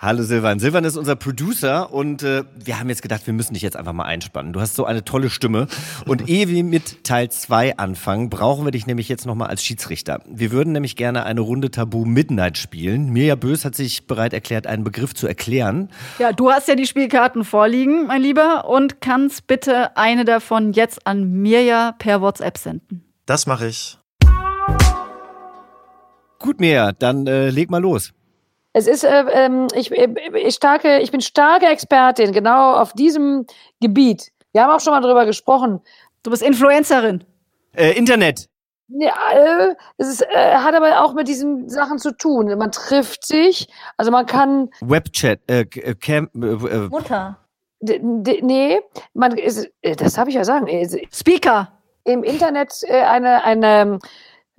Hallo Silvan. Silvan ist unser Producer und äh, wir haben jetzt gedacht, wir müssen dich jetzt einfach mal einspannen. Du hast so eine tolle Stimme und ehe wir mit Teil 2 anfangen, brauchen wir dich nämlich jetzt nochmal als Schiedsrichter. Wir würden nämlich gerne eine Runde Tabu Midnight spielen. Mirja Bös hat sich bereit erklärt, einen Begriff zu erklären. Ja, du hast ja die Spielkarten vorliegen, mein Lieber, und kannst bitte eine davon jetzt an Mirja per WhatsApp senden. Das mache ich. Gut, Mirja, dann äh, leg mal los. Es ist, äh, ähm, ich, äh, ich, starke, ich bin starke Expertin genau auf diesem Gebiet. Wir haben auch schon mal drüber gesprochen. Du bist Influencerin. Äh, Internet. Ja, äh, es ist, äh, hat aber auch mit diesen Sachen zu tun. Man trifft sich, also man kann. Webchat, äh, äh Cam, äh, äh, Mutter. nee, man ist, das habe ich ja sagen. Speaker. Im Internet äh, eine, eine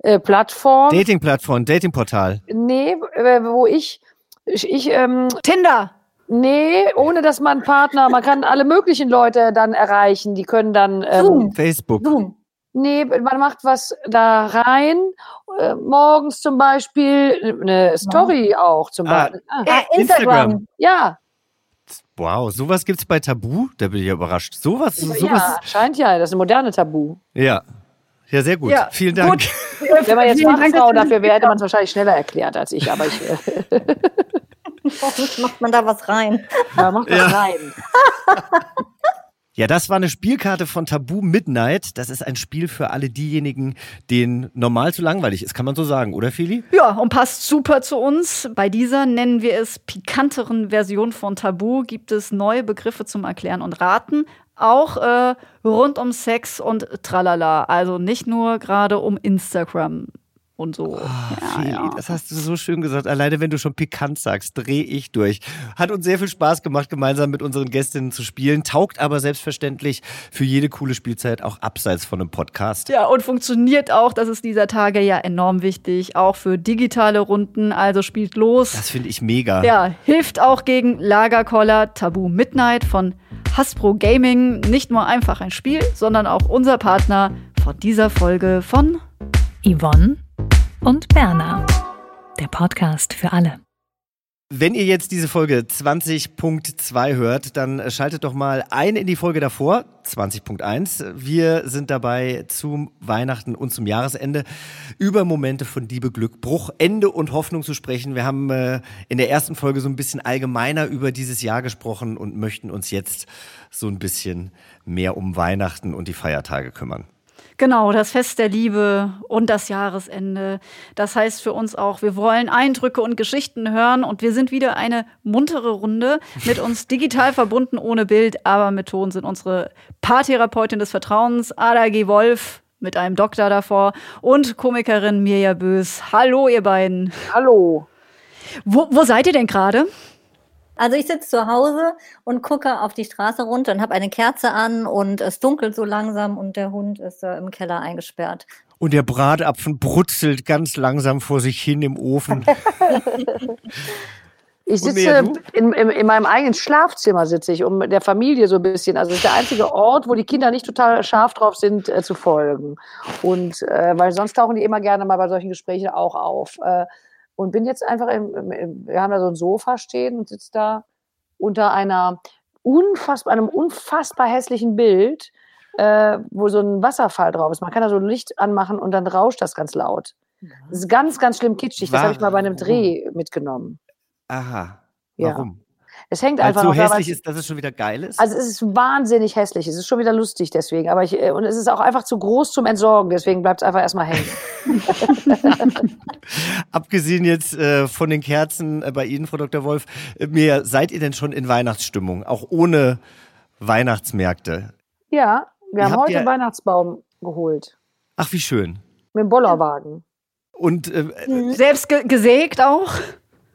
äh, Plattform. Dating-Plattform, Dating-Portal. Nee, äh, wo ich, ich, ich ähm, Tinder. Nee, ohne dass man Partner, man kann alle möglichen Leute dann erreichen, die können dann ähm, Zoom. Facebook. Zoom. Nee, man macht was da rein. Äh, morgens zum Beispiel eine Story ja. auch zum ah, Beispiel. Ah. Äh, Instagram. Instagram. Ja. Wow, sowas gibt's bei Tabu? Da bin ich ja überrascht. Sowas, sowas. Ja, scheint ja, das ist ein moderne Tabu. Ja. Ja, sehr gut. Ja, Vielen Dank. Gut. Wenn man jetzt Fachfrau dafür wäre, hätte man es wahrscheinlich schneller erklärt als ich, aber ich. Hoffentlich macht man da was rein. Da macht was ja. rein. Ja, das war eine Spielkarte von Tabu Midnight. Das ist ein Spiel für alle diejenigen, denen normal zu langweilig ist, kann man so sagen, oder Fili? Ja, und passt super zu uns. Bei dieser nennen wir es pikanteren Version von Tabu gibt es neue Begriffe zum Erklären und Raten auch äh, rund um Sex und Tralala. Also nicht nur gerade um Instagram und so. Oh, ja, ja. Das hast du so schön gesagt. Alleine wenn du schon pikant sagst, drehe ich durch. Hat uns sehr viel Spaß gemacht, gemeinsam mit unseren Gästinnen zu spielen. Taugt aber selbstverständlich für jede coole Spielzeit auch abseits von einem Podcast. Ja, und funktioniert auch, das ist dieser Tage ja enorm wichtig, auch für digitale Runden. Also spielt los. Das finde ich mega. Ja, hilft auch gegen Lagerkoller Tabu Midnight von Hasbro Gaming. Nicht nur einfach ein Spiel, sondern auch unser Partner von dieser Folge von Yvonne und Berna. Der Podcast für alle. Wenn ihr jetzt diese Folge 20.2 hört, dann schaltet doch mal ein in die Folge davor, 20.1. Wir sind dabei zum Weihnachten und zum Jahresende über Momente von Liebe, Glück, Bruch, Ende und Hoffnung zu sprechen. Wir haben äh, in der ersten Folge so ein bisschen allgemeiner über dieses Jahr gesprochen und möchten uns jetzt so ein bisschen mehr um Weihnachten und die Feiertage kümmern. Genau, das Fest der Liebe und das Jahresende. Das heißt für uns auch, wir wollen Eindrücke und Geschichten hören und wir sind wieder eine muntere Runde, mit uns digital verbunden ohne Bild, aber mit Ton sind unsere Paartherapeutin des Vertrauens, Ada G. Wolf, mit einem Doktor davor und Komikerin Mirja Bös. Hallo, ihr beiden. Hallo. Wo, wo seid ihr denn gerade? Also ich sitze zu Hause und gucke auf die Straße runter und habe eine Kerze an und es dunkelt so langsam und der Hund ist äh, im Keller eingesperrt. Und der Bratapfen brutzelt ganz langsam vor sich hin im Ofen. Ich sitze in, in, in, meinem eigenen Schlafzimmer sitze ich, um der Familie so ein bisschen. Also das ist der einzige Ort, wo die Kinder nicht total scharf drauf sind, äh, zu folgen. Und äh, weil sonst tauchen die immer gerne mal bei solchen Gesprächen auch auf. Äh, und bin jetzt einfach im, im, wir haben da so ein Sofa stehen und sitze da unter einer unfassbar, einem unfassbar hässlichen Bild, äh, wo so ein Wasserfall drauf ist. Man kann da so ein Licht anmachen und dann rauscht das ganz laut. Das ist ganz, ganz schlimm kitschig. Das habe ich mal bei einem Dreh mitgenommen. Aha. Warum? Ja. Es hängt einfach Weil so hässlich ist, dass es schon wieder geil ist? Also es ist wahnsinnig hässlich. Es ist schon wieder lustig deswegen. Aber ich, äh, und es ist auch einfach zu groß zum Entsorgen. Deswegen bleibt es einfach erstmal hängen. Abgesehen jetzt äh, von den Kerzen äh, bei Ihnen, Frau Dr. Wolf, äh, mehr, seid ihr denn schon in Weihnachtsstimmung? Auch ohne Weihnachtsmärkte? Ja, wir haben heute einen Weihnachtsbaum geholt. Ach, wie schön. Mit dem Bollerwagen. Und äh, selbst ge gesägt auch?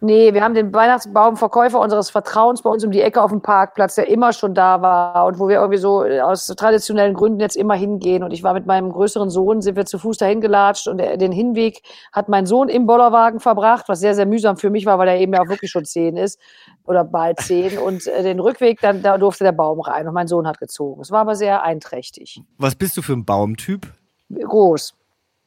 Nee, wir haben den Weihnachtsbaumverkäufer unseres Vertrauens bei uns um die Ecke auf dem Parkplatz, der immer schon da war und wo wir irgendwie so aus traditionellen Gründen jetzt immer hingehen. Und ich war mit meinem größeren Sohn, sind wir zu Fuß dahin gelatscht und den Hinweg hat mein Sohn im Bollerwagen verbracht, was sehr, sehr mühsam für mich war, weil er eben ja auch wirklich schon zehn ist oder bald zehn. Und äh, den Rückweg, dann da durfte der Baum rein und mein Sohn hat gezogen. Es war aber sehr einträchtig. Was bist du für ein Baumtyp? Groß.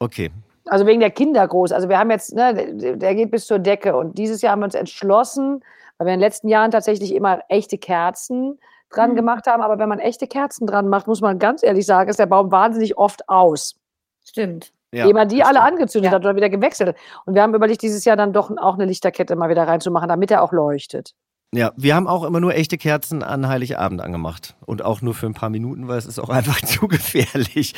Okay. Also wegen der Kinder groß. Also wir haben jetzt, ne, der- geht bis zur Decke. Und dieses Jahr haben wir uns entschlossen, weil wir in den letzten Jahren tatsächlich immer echte Kerzen dran gemacht haben. Aber wenn man echte Kerzen dran macht, muss man ganz ehrlich sagen, ist der Baum wahnsinnig oft aus. Stimmt. Ja, ehe man die alle angezündet Ja. hat oder wieder gewechselt hat. Und wir haben überlegt, dieses Jahr dann doch auch eine Lichterkette mal wieder reinzumachen, damit er auch leuchtet. Ja, wir haben auch immer nur echte Kerzen an Heiligabend angemacht. Und auch nur für ein paar Minuten, weil es ist auch einfach zu gefährlich.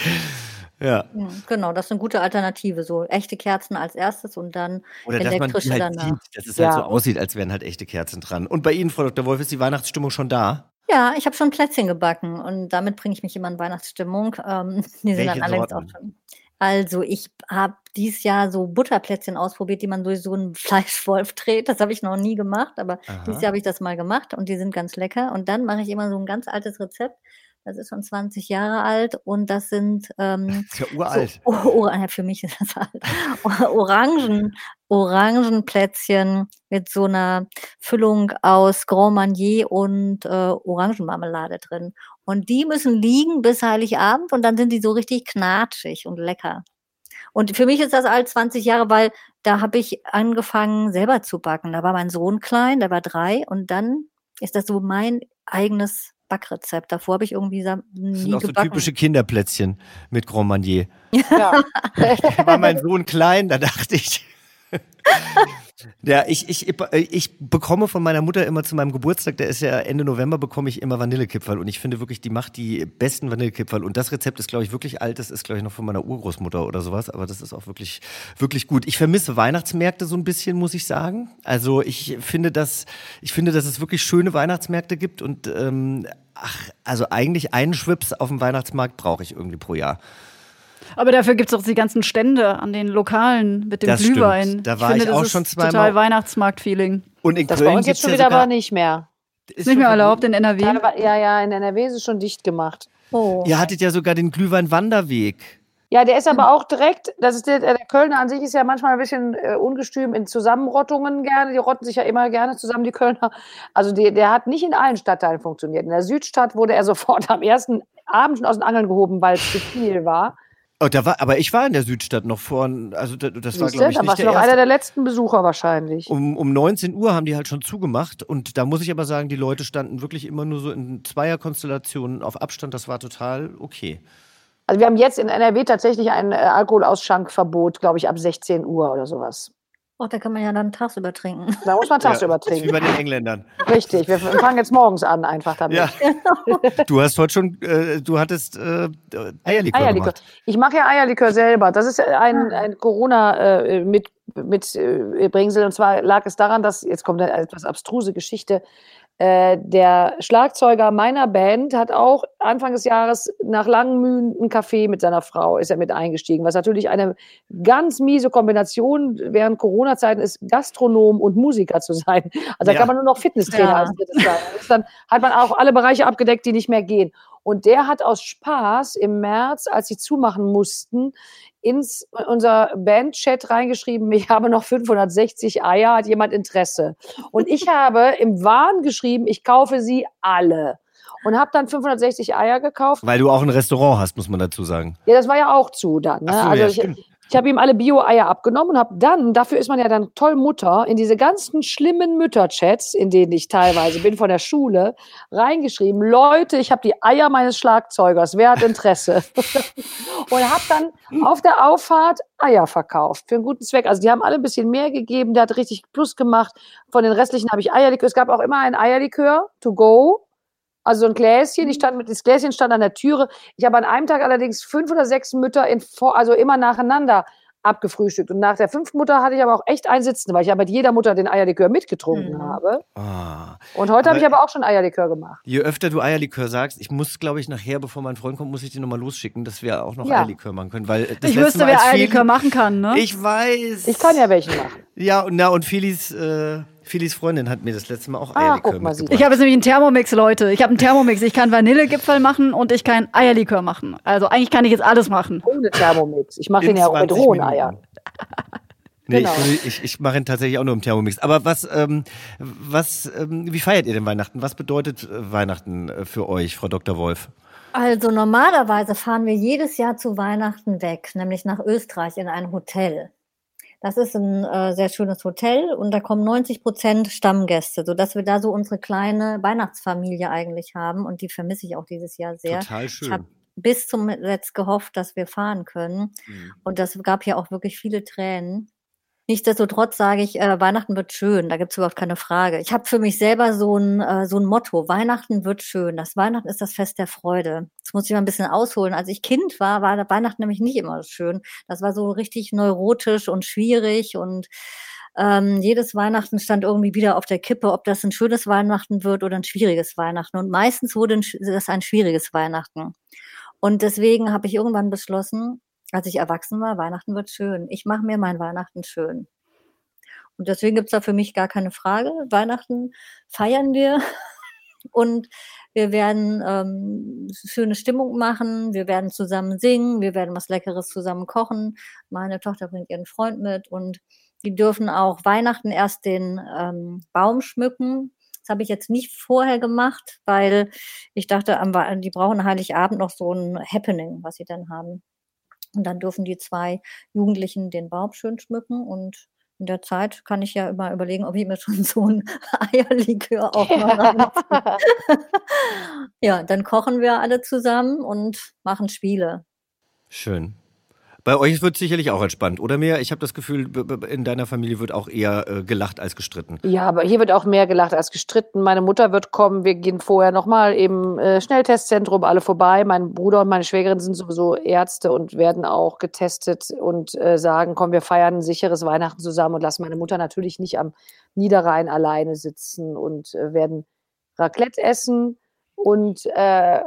Ja. Ja, genau, das ist eine gute Alternative. So echte Kerzen als erstes und dann Oder dass man elektrische halt danach. sieht, dass es Ja. halt so aussieht, als wären halt echte Kerzen dran. Und bei Ihnen, Frau Dr. Wolf, ist die Weihnachtsstimmung schon da? Ja, ich habe schon Plätzchen gebacken und damit bringe ich mich immer in Weihnachtsstimmung. Ähm, die sind Welche dann allerdings auch schon. Also ich habe dieses Jahr so Butterplätzchen ausprobiert, die man durch so einen Fleischwolf dreht. Das habe ich noch nie gemacht, aber Aha. dieses Jahr habe ich das mal gemacht und die sind ganz lecker. Und dann mache ich immer so ein ganz altes Rezept. Das ist schon 20 Jahre alt und das sind ähm, ist ja uralt. so, oh, oh, für mich ist das alt. Orangen, Orangenplätzchen mit so einer Füllung aus Grand Marnier und äh, Orangenmarmelade drin. Und die müssen liegen bis Heiligabend und dann sind die so richtig knatschig und lecker. Und für mich ist das alt 20 Jahre, weil da habe ich angefangen selber zu backen. Da war mein Sohn klein, der war drei und dann ist das so mein eigenes Backrezept. Davor habe ich irgendwie sa- Das nie sind auch so gebacken. typische Kinderplätzchen mit Grand Marnier. Ja. Da war mein Sohn klein, da dachte ich. Ja, ich, ich, ich bekomme von meiner Mutter immer zu meinem Geburtstag, der ist ja Ende November, bekomme ich immer Vanillekipferl. Und ich finde wirklich, die macht die besten Vanillekipferl. Und das Rezept ist, glaube ich, wirklich alt. Das ist, glaube ich, noch von meiner Urgroßmutter oder sowas. Aber das ist auch wirklich, wirklich gut. Ich vermisse Weihnachtsmärkte so ein bisschen, muss ich sagen. Also ich finde, dass, ich finde, dass es wirklich schöne Weihnachtsmärkte gibt. Und ähm, ach, also eigentlich einen Schwips auf dem Weihnachtsmarkt brauche ich irgendwie pro Jahr. Aber dafür gibt es auch die ganzen Stände an den Lokalen mit dem Das stimmt. Glühwein. Da ich war finde, ich das auch ist schon zweimal. Total Weihnachtsmarkt-Feeling. Und in Das Köln bei uns gibt's jetzt schon wieder aber nicht mehr. Ist nicht mehr erlaubt in NRW. Ja, ja, in NRW ist es schon dicht gemacht. Oh. Ihr hattet ja sogar den Glühwein-Wanderweg. Ja, der ist aber auch direkt, das ist der, der Kölner an sich ist ja manchmal ein bisschen äh, ungestüm in Zusammenrottungen gerne. Die rotten sich ja immer gerne zusammen, die Kölner. Also die, der hat nicht in allen Stadtteilen funktioniert. In der Südstadt wurde er sofort am ersten Abend schon aus den Angeln gehoben, weil es zu viel war. Oh, da war, aber ich war in der Südstadt noch vor, also da- das war, glaube ich, nicht warst du der noch einer erste. der letzten Besucher wahrscheinlich. Um, um 19 Uhr haben die halt schon zugemacht und da muss ich aber sagen, die Leute standen wirklich immer nur so in Zweierkonstellationen auf Abstand. Das war total okay. Also wir haben jetzt in NRW tatsächlich ein äh, Alkoholausschankverbot, glaube ich, ab 16 Uhr oder sowas. Oh, da kann man ja dann tagsüber trinken. Da muss man tagsüber Ja, ist Wie trinken. bei den Engländern. Richtig, wir fangen jetzt morgens an einfach damit. Ja. Du hast heute schon, äh, du hattest äh, Eierlikör, Eierlikör. gemacht. Ich mache ja Eierlikör selber. Das ist ein, ein Corona äh, mit, mit äh, Bringsel. Und zwar lag es daran, dass, jetzt kommt eine etwas abstruse Geschichte, äh, der Schlagzeuger meiner Band hat auch Anfang des Jahres nach langen Mühen einen Kaffee mit seiner Frau, ist er mit eingestiegen, was natürlich eine ganz miese Kombination während Corona-Zeiten ist, Gastronom und Musiker zu sein. Also da Ja. kann man nur noch Fitnesstrainer Ja. als drittes sein. Dann hat man auch alle Bereiche abgedeckt, die nicht mehr gehen. Und der hat aus Spaß im März, als sie zumachen mussten, ins unser Bandchat reingeschrieben, ich habe noch 560 Eier, hat jemand Interesse? Und ich habe im Wahn geschrieben, ich kaufe sie alle. Und habe dann 560 Eier gekauft. Weil du auch ein Restaurant hast, muss man dazu sagen. Ja, das war ja auch zu dann. Ne? Ach so, also ja, ich, stimmt. Ich habe ihm alle Bio-Eier abgenommen und habe dann, dafür ist man ja dann toll Mutter, in diese ganzen schlimmen Mütterchats, in denen ich teilweise bin von der Schule, reingeschrieben, Leute, ich habe die Eier meines Schlagzeugers, wer hat Interesse? und habe dann auf der Auffahrt Eier verkauft für einen guten Zweck. Also die haben alle ein bisschen mehr gegeben, der hat richtig Plus gemacht. Von den restlichen habe ich Eierlikör. Es gab auch immer ein Eierlikör to go. Also so ein Gläschen, ich stand mit, das Gläschen stand an der Türe. Ich habe an einem Tag allerdings fünf oder sechs Mütter in, vor- also immer nacheinander abgefrühstückt. Und nach der fünften Mutter hatte ich aber auch echt ein Sitzen, weil ich ja mit jeder Mutter den Eierlikör mitgetrunken Mhm. habe. Ah. Und heute habe ich Aber- auch schon Eierlikör gemacht. Je öfter du Eierlikör sagst, ich muss, glaube ich, nachher, bevor mein Freund kommt, muss ich den nochmal losschicken, dass wir auch noch Ja. Eierlikör machen können. Weil das Ich letzte wüsste, wer Eierlikör machen kann, ne? Ich weiß. Ich kann ja welchen machen. Ja, na und Philis, äh, Philis Freundin hat mir das letzte Mal auch Ah, Eierlikör guck mal, sie- mitgebracht. Ich habe jetzt nämlich einen Thermomix, Leute. Ich habe einen Thermomix. Ich kann Vanillegipfel machen und ich kann Eierlikör machen. Also eigentlich kann ich jetzt alles machen. Ohne Thermomix. Ich mache den ja auch mit 20 rohen Eiern. Nee, Genau. ich, ich, ich mache ihn tatsächlich auch nur im Thermomix. Aber was, ähm, was, ähm, wie feiert ihr denn Weihnachten? Was bedeutet äh, Weihnachten äh, für euch, Frau Dr. Wolf? Also normalerweise fahren wir jedes Jahr zu Weihnachten weg, nämlich nach Österreich in ein Hotel. Das ist ein äh, sehr schönes Hotel und da kommen 90 Prozent Stammgäste, sodass wir da so unsere kleine Weihnachtsfamilie eigentlich haben und die vermisse ich auch dieses Jahr sehr. Total Ich schön. habe bis zum Letzt gehofft, dass wir fahren können Mhm. und das gab ja auch wirklich viele Tränen. Nichtsdestotrotz sage ich, äh, Weihnachten wird schön, da gibt es überhaupt keine Frage. Ich habe für mich selber so ein, äh, so ein Motto, Weihnachten wird schön. Das Weihnachten ist das Fest der Freude. Jetzt muss ich mal ein bisschen ausholen. Als ich Kind war, war Weihnachten nämlich nicht immer schön. Das war so richtig neurotisch und schwierig und ähm, jedes Weihnachten stand irgendwie wieder auf der Kippe, ob das ein schönes Weihnachten wird oder ein schwieriges Weihnachten. Und meistens wurde das ein schwieriges Weihnachten. Und deswegen habe ich irgendwann beschlossen, als ich erwachsen war, Weihnachten wird schön. Ich mache mir mein Weihnachten schön. Und deswegen gibt's da für mich gar keine Frage. Weihnachten feiern wir und wir werden ähm, schöne Stimmung machen, wir werden zusammen singen, wir werden was Leckeres zusammen kochen. Meine Tochter bringt ihren Freund mit und die dürfen auch Weihnachten erst den ähm, Baum schmücken. Das habe ich jetzt nicht vorher gemacht, weil ich dachte, die brauchen Heiligabend noch so ein Happening, was sie dann haben. Und dann dürfen die zwei Jugendlichen den Baum schön schmücken und in der Zeit kann ich ja immer überlegen, ob ich mir schon so ein Eierlikör auch mal reinziehe. Ja, dann kochen wir alle zusammen und machen Spiele. Schön. Bei euch wird sicherlich auch entspannt, oder mehr? Ich habe das Gefühl, in deiner Familie wird auch eher äh, gelacht als gestritten. Ja, aber hier wird auch mehr gelacht als gestritten. Meine Mutter wird kommen. Wir gehen vorher nochmal im äh, Schnelltestzentrum alle vorbei. Mein Bruder und meine Schwägerin sind sowieso Ärzte und werden auch getestet und äh, sagen, komm, wir feiern ein sicheres Weihnachten zusammen und lassen meine Mutter natürlich nicht am Niederrhein alleine sitzen und äh, werden Raclette essen und äh,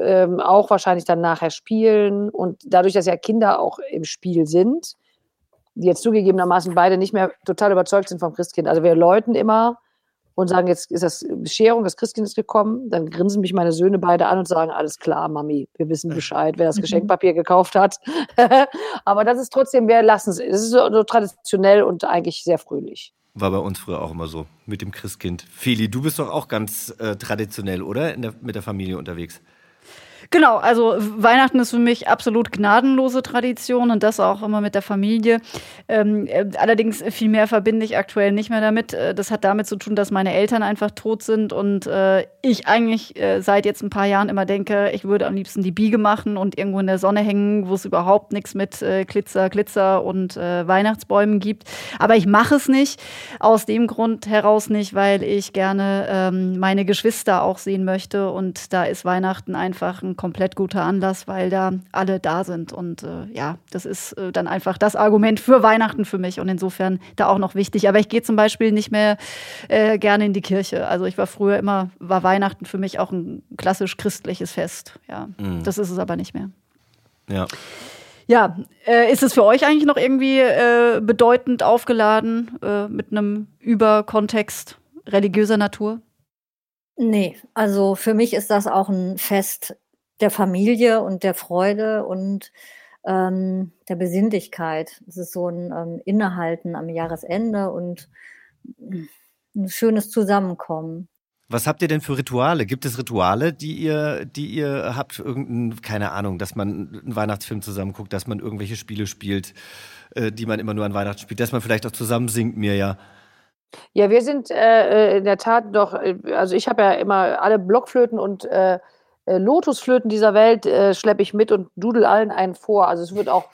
ähm, auch wahrscheinlich dann nachher spielen. Und dadurch, dass ja Kinder auch im Spiel sind, die jetzt zugegebenermaßen beide nicht mehr total überzeugt sind vom Christkind. Also wir läuten immer und sagen, jetzt ist das Bescherung, das Christkind ist gekommen. Dann grinsen mich meine Söhne beide an und sagen, alles klar, Mami, wir wissen Bescheid, wer das. Geschenkpapier gekauft hat. Aber das ist trotzdem, wir lassen es. Es ist so, so traditionell und eigentlich sehr fröhlich. War bei uns früher auch immer so mit dem Christkind. Feli, du bist doch auch ganz äh, traditionell, oder? Der, mit der Familie unterwegs. Genau, also Weihnachten ist für mich absolut gnadenlose Tradition und das auch immer mit der Familie. Ähm, äh, allerdings viel mehr verbinde ich aktuell nicht mehr damit. Äh, Das hat damit zu tun, dass meine Eltern einfach tot sind und äh, ich eigentlich äh, seit jetzt ein paar Jahren immer denke, ich würde am liebsten die Biege machen und irgendwo in der Sonne hängen, wo es überhaupt nichts mit äh, Glitzer, Glitzer und äh, Weihnachtsbäumen gibt. Aber ich mache es nicht, aus dem Grund heraus nicht, weil ich gerne ähm, meine Geschwister auch sehen möchte und da ist Weihnachten einfach ein komplett guter Anlass, weil da alle da sind und äh, ja, das ist äh, dann einfach das Argument für Weihnachten für mich und insofern da auch noch wichtig. Aber ich gehe zum Beispiel nicht mehr äh, gerne in die Kirche. Also ich war früher immer, war Weihnachten für mich auch ein klassisch christliches Fest. Ja, Mhm. das ist es aber nicht mehr. Ja. Ja, äh, ist es für euch eigentlich noch irgendwie äh, bedeutend aufgeladen äh, mit einem Überkontext religiöser Natur? Nee, also für mich ist das auch ein Fest der Familie und der Freude und ähm, der Besinnlichkeit. Es ist so ein ähm, Innehalten am Jahresende und ein schönes Zusammenkommen. Was habt ihr denn für Rituale? Gibt es Rituale, die ihr, die ihr habt? Irgendein, keine Ahnung, dass man einen Weihnachtsfilm zusammen guckt, dass man irgendwelche Spiele spielt, äh, die man immer nur an Weihnachten spielt, dass man vielleicht auch zusammen singt, mir ja. Ja, wir sind äh, äh, in der Tat doch, äh, also ich habe ja immer alle Blockflöten und äh, äh, Lotusflöten dieser Welt äh, schleppe ich mit und dudel allen einen vor. Also es wird auch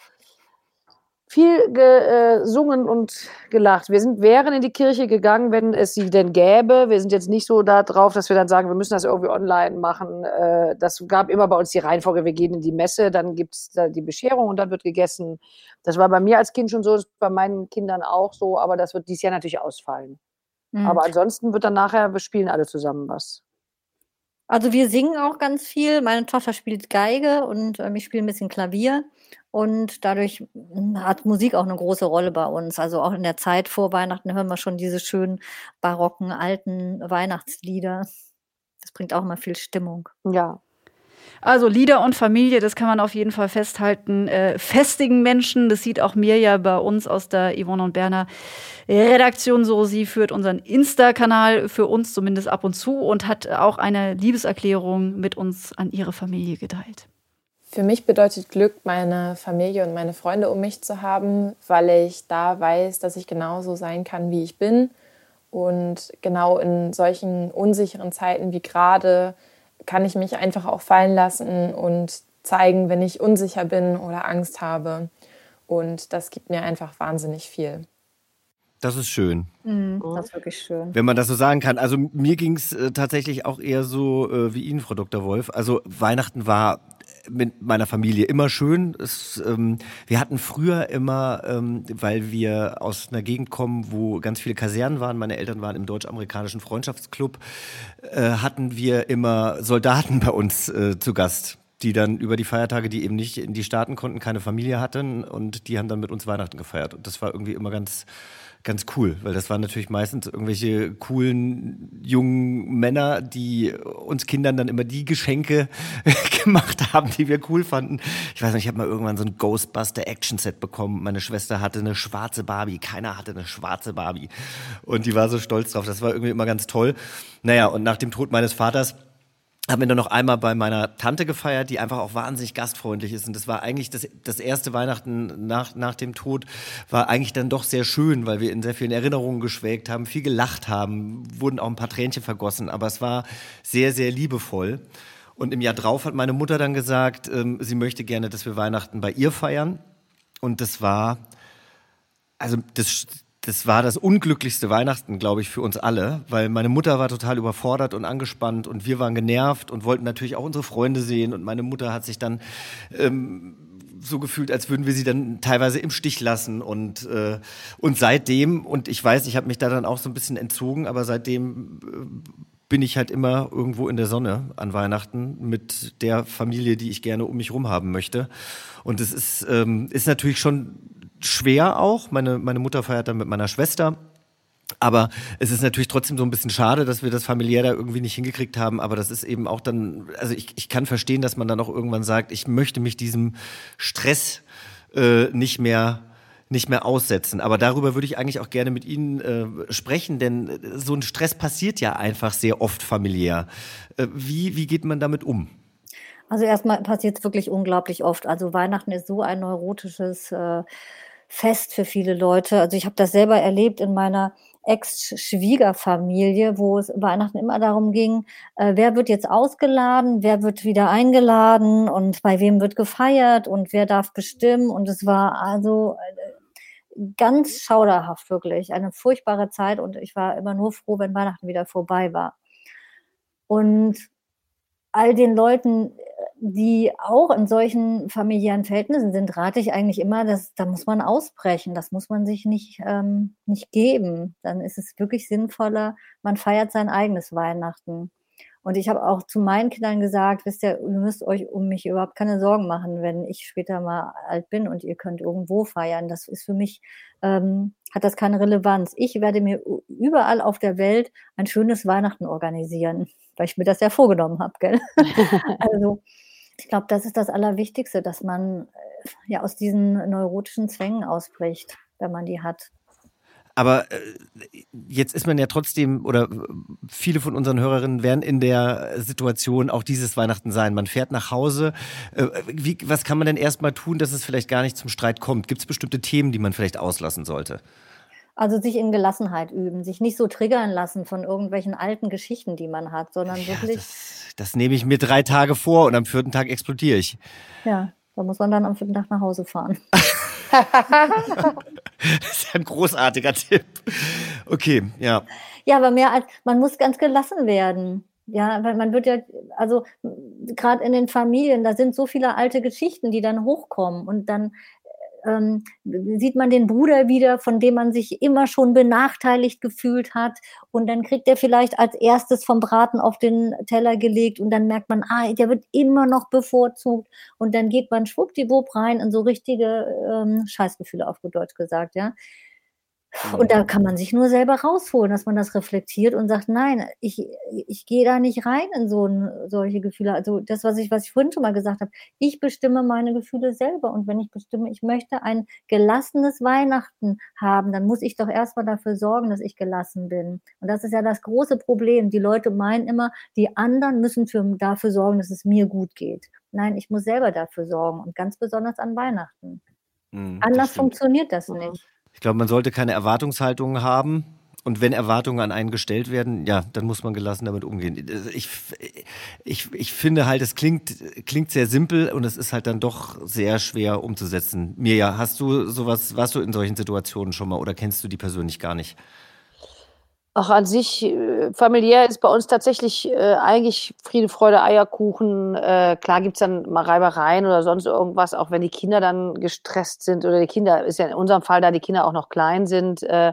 viel gesungen und gelacht. Wir sind, wären in die Kirche gegangen, wenn es sie denn gäbe. Wir sind jetzt nicht so da drauf, dass wir dann sagen, wir müssen das irgendwie online machen. Äh, das gab immer bei uns die Reihenfolge, wir gehen in die Messe, dann gibt es da die Bescherung und dann wird gegessen. Das war bei mir als Kind schon so, das ist bei meinen Kindern auch so, aber das wird dieses Jahr natürlich ausfallen. Mhm. Aber ansonsten wird dann nachher, wir spielen alle zusammen was. Also wir singen auch ganz viel. Meine Tochter spielt Geige und ähm, ich spiele ein bisschen Klavier. Und dadurch hm, hat Musik auch eine große Rolle bei uns. Also auch in der Zeit vor Weihnachten hören wir schon diese schönen barocken alten Weihnachtslieder. Das bringt auch mal viel Stimmung. Ja. Also Lieder und Familie, das kann man auf jeden Fall festhalten. Äh, festigen Menschen, das sieht auch mir ja bei uns aus der Yvonne und Berner Redaktion so. Sie führt unseren Insta-Kanal für uns zumindest ab und zu und hat auch eine Liebeserklärung mit uns an ihre Familie geteilt. Für mich bedeutet Glück, meine Familie und meine Freunde um mich zu haben, weil ich da weiß, dass ich genauso sein kann, wie ich bin. Und genau in solchen unsicheren Zeiten wie gerade kann ich mich einfach auch fallen lassen und zeigen, wenn ich unsicher bin oder Angst habe. Und das gibt mir einfach wahnsinnig viel. Das ist schön. Mhm, das ist wirklich schön. Wenn man das so sagen kann. Also mir ging es äh, tatsächlich auch eher so äh, wie Ihnen, Frau Dr. Wolf. Also Weihnachten war mit meiner Familie immer schön. Es, ähm, wir hatten früher immer, ähm, weil wir aus einer Gegend kommen, wo ganz viele Kasernen waren, meine Eltern waren im deutsch-amerikanischen Freundschaftsclub, äh, hatten wir immer Soldaten bei uns äh, zu Gast die dann über die Feiertage, die eben nicht in die Staaten konnten, keine Familie hatten und die haben dann mit uns Weihnachten gefeiert. Und das war irgendwie immer ganz, ganz cool, weil das waren natürlich meistens irgendwelche coolen jungen Männer, die uns Kindern dann immer die Geschenke gemacht haben, die wir cool fanden. Ich weiß nicht, ich habe mal irgendwann so ein Ghostbuster Action Set bekommen. Meine Schwester hatte eine schwarze Barbie, keiner hatte eine schwarze Barbie und die war so stolz drauf. Das war irgendwie immer ganz toll. Naja, und nach dem Tod meines Vaters haben wir dann noch einmal bei meiner Tante gefeiert, die einfach auch wahnsinnig gastfreundlich ist. Und das war eigentlich das, das erste Weihnachten nach, nach dem Tod, war eigentlich dann doch sehr schön, weil wir in sehr vielen Erinnerungen geschwelgt haben, viel gelacht haben, wurden auch ein paar Tränchen vergossen, aber es war sehr, sehr liebevoll. Und im Jahr drauf hat meine Mutter dann gesagt, ähm, sie möchte gerne, dass wir Weihnachten bei ihr feiern. Und das war, also das, das war das unglücklichste Weihnachten, glaube ich, für uns alle, weil meine Mutter war total überfordert und angespannt und wir waren genervt und wollten natürlich auch unsere Freunde sehen und meine Mutter hat sich dann ähm, so gefühlt, als würden wir sie dann teilweise im Stich lassen und äh, und seitdem und ich weiß, ich habe mich da dann auch so ein bisschen entzogen, aber seitdem äh, bin ich halt immer irgendwo in der Sonne an Weihnachten mit der Familie, die ich gerne um mich rum haben möchte. Und es ist, ähm, ist natürlich schon schwer auch. Meine, meine Mutter feiert dann mit meiner Schwester. Aber es ist natürlich trotzdem so ein bisschen schade, dass wir das familiär da irgendwie nicht hingekriegt haben. Aber das ist eben auch dann, also ich, ich kann verstehen, dass man dann auch irgendwann sagt, ich möchte mich diesem Stress äh, nicht mehr nicht mehr aussetzen. Aber darüber würde ich eigentlich auch gerne mit Ihnen äh, sprechen, denn so ein Stress passiert ja einfach sehr oft familiär. Äh, wie, wie geht man damit um? Also erstmal passiert es wirklich unglaublich oft. Also Weihnachten ist so ein neurotisches äh, Fest für viele Leute. Also ich habe das selber erlebt in meiner Ex-Schwiegerfamilie, wo es Weihnachten immer darum ging, äh, wer wird jetzt ausgeladen, wer wird wieder eingeladen und bei wem wird gefeiert und wer darf bestimmen. Und es war also ganz schauderhaft wirklich, eine furchtbare Zeit und ich war immer nur froh, wenn Weihnachten wieder vorbei war. Und all den Leuten die auch in solchen familiären Verhältnissen sind, rate ich eigentlich immer, dass da muss man ausbrechen, das muss man sich nicht, ähm, nicht geben. Dann ist es wirklich sinnvoller, man feiert sein eigenes Weihnachten. Und ich habe auch zu meinen Kindern gesagt, wisst ihr, ihr müsst euch um mich überhaupt keine Sorgen machen, wenn ich später mal alt bin und ihr könnt irgendwo feiern. Das ist für mich, ähm, hat das keine Relevanz. Ich werde mir überall auf der Welt ein schönes Weihnachten organisieren, weil ich mir das ja vorgenommen habe, gell? also ich glaube, das ist das Allerwichtigste, dass man äh, ja aus diesen neurotischen Zwängen ausbricht, wenn man die hat. Aber äh, jetzt ist man ja trotzdem, oder viele von unseren Hörerinnen werden in der Situation auch dieses Weihnachten sein. Man fährt nach Hause. Äh, wie, was kann man denn erstmal tun, dass es vielleicht gar nicht zum Streit kommt? Gibt es bestimmte Themen, die man vielleicht auslassen sollte? Also sich in Gelassenheit üben, sich nicht so triggern lassen von irgendwelchen alten Geschichten, die man hat, sondern ja, wirklich. Das, das, nehme ich mir drei Tage vor und am vierten Tag explodiere ich. Ja, da muss man dann am vierten Tag nach Hause fahren. das ist ein großartiger Tipp. Okay, ja. Ja, aber mehr als, man muss ganz gelassen werden. Ja, weil man wird ja, also gerade in den Familien, da sind so viele alte Geschichten, die dann hochkommen und dann ähm, sieht man den Bruder wieder, von dem man sich immer schon benachteiligt gefühlt hat. Und dann kriegt er vielleicht als erstes vom Braten auf den Teller gelegt und dann merkt man, ah, der wird immer noch bevorzugt. Und dann geht man schwuppdiwupp rein in so richtige ähm, Scheißgefühle auf gut Deutsch gesagt, ja. Und da kann man sich nur selber rausholen, dass man das reflektiert und sagt, nein, ich, ich gehe da nicht rein in so ein, solche Gefühle. Also das, was ich, was ich vorhin schon mal gesagt habe, ich bestimme meine Gefühle selber. Und wenn ich bestimme, ich möchte ein gelassenes Weihnachten haben, dann muss ich doch erstmal dafür sorgen, dass ich gelassen bin. Und das ist ja das große Problem. Die Leute meinen immer, die anderen müssen für, dafür sorgen, dass es mir gut geht. Nein, ich muss selber dafür sorgen und ganz besonders an Weihnachten. Mhm, Anders funktioniert das nicht. Ich glaube, man sollte keine Erwartungshaltungen haben. Und wenn Erwartungen an einen gestellt werden, ja, dann muss man gelassen damit umgehen. Ich, ich, ich finde halt, es klingt, klingt sehr simpel und es ist halt dann doch sehr schwer umzusetzen. Mirja, hast du sowas, warst du in solchen Situationen schon mal oder kennst du die persönlich gar nicht? Ach, an sich, äh, familiär ist bei uns tatsächlich äh, eigentlich Friede, Freude, Eierkuchen. Äh, klar gibt's dann mal Reibereien oder sonst irgendwas, auch wenn die Kinder dann gestresst sind oder die Kinder, ist ja in unserem Fall, da die Kinder auch noch klein sind, äh, äh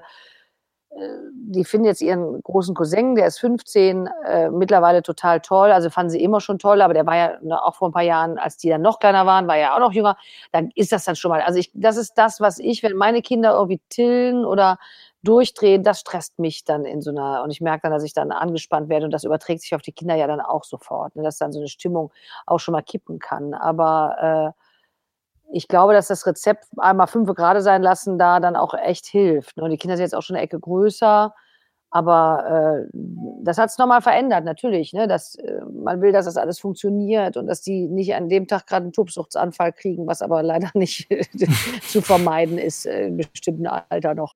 die finden jetzt ihren großen Cousin, der ist 15, äh, mittlerweile total toll. Also fanden sie immer schon toll, aber der war ja ne, auch vor ein paar Jahren, als die dann noch kleiner waren, war ja auch noch jünger. Dann ist das dann schon mal. Also ich, das ist das, was ich, wenn meine Kinder irgendwie tillen oder durchdrehen, das stresst mich dann in so einer, und ich merke dann, dass ich dann angespannt werde und das überträgt sich auf die Kinder ja dann auch sofort, ne, dass dann so eine Stimmung auch schon mal kippen kann. Aber äh, ich glaube, dass das Rezept einmal fünf gerade sein lassen da dann auch echt hilft. Ne? Und die Kinder sind jetzt auch schon eine Ecke größer. Aber äh, das hat es nochmal verändert, natürlich. Ne? Dass, äh, man will, dass das alles funktioniert und dass die nicht an dem Tag gerade einen Tobsuchtsanfall kriegen, was aber leider nicht zu vermeiden ist, äh, in bestimmten Alter noch.